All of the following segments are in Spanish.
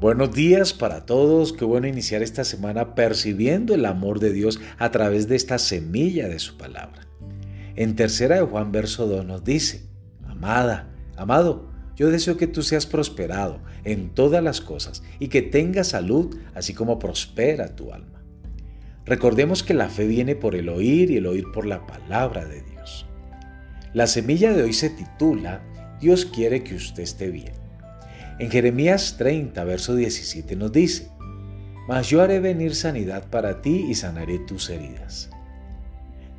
Buenos días para todos, qué bueno iniciar esta semana percibiendo el amor de Dios a través de esta semilla de su palabra. En tercera de Juan verso 2 nos dice, Amada, amado, yo deseo que tú seas prosperado en todas las cosas y que tengas salud, así como prospera tu alma. Recordemos que la fe viene por el oír y el oír por la palabra de Dios. La semilla de hoy se titula Dios quiere que usted esté bien. En Jeremías 30, verso 17 nos dice, Mas yo haré venir sanidad para ti y sanaré tus heridas.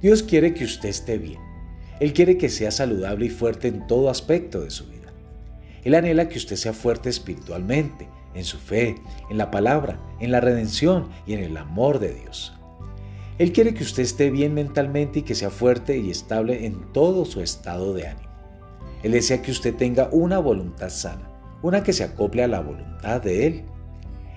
Dios quiere que usted esté bien. Él quiere que sea saludable y fuerte en todo aspecto de su vida. Él anhela que usted sea fuerte espiritualmente, en su fe, en la palabra, en la redención y en el amor de Dios. Él quiere que usted esté bien mentalmente y que sea fuerte y estable en todo su estado de ánimo. Él desea que usted tenga una voluntad sana una que se acople a la voluntad de Él.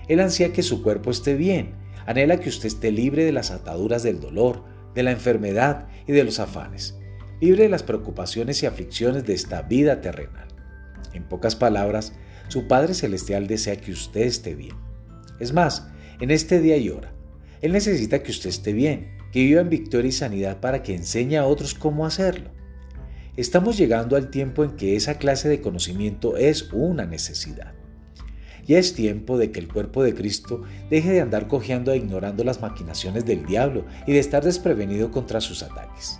Él ansía que su cuerpo esté bien, anhela que usted esté libre de las ataduras del dolor, de la enfermedad y de los afanes, libre de las preocupaciones y aflicciones de esta vida terrenal. En pocas palabras, su Padre Celestial desea que usted esté bien. Es más, en este día y hora, Él necesita que usted esté bien, que viva en victoria y sanidad para que enseñe a otros cómo hacerlo. Estamos llegando al tiempo en que esa clase de conocimiento es una necesidad. Ya es tiempo de que el cuerpo de Cristo deje de andar cojeando e ignorando las maquinaciones del diablo y de estar desprevenido contra sus ataques.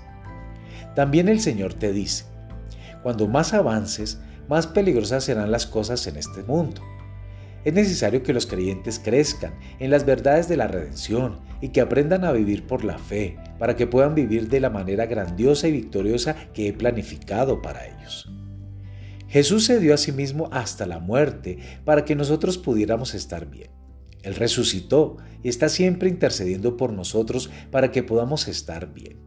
También el Señor te dice, cuando más avances, más peligrosas serán las cosas en este mundo. Es necesario que los creyentes crezcan en las verdades de la redención y que aprendan a vivir por la fe, para que puedan vivir de la manera grandiosa y victoriosa que he planificado para ellos. Jesús se dio a sí mismo hasta la muerte para que nosotros pudiéramos estar bien. Él resucitó y está siempre intercediendo por nosotros para que podamos estar bien.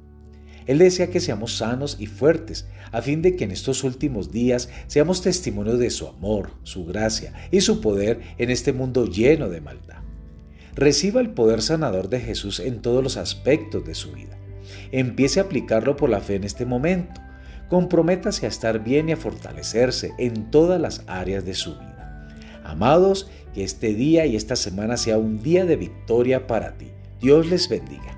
Él desea que seamos sanos y fuertes, a fin de que en estos últimos días seamos testimonio de su amor, su gracia y su poder en este mundo lleno de maldad. Reciba el poder sanador de Jesús en todos los aspectos de su vida. Empiece a aplicarlo por la fe en este momento. Comprométase a estar bien y a fortalecerse en todas las áreas de su vida. Amados, que este día y esta semana sea un día de victoria para ti. Dios les bendiga.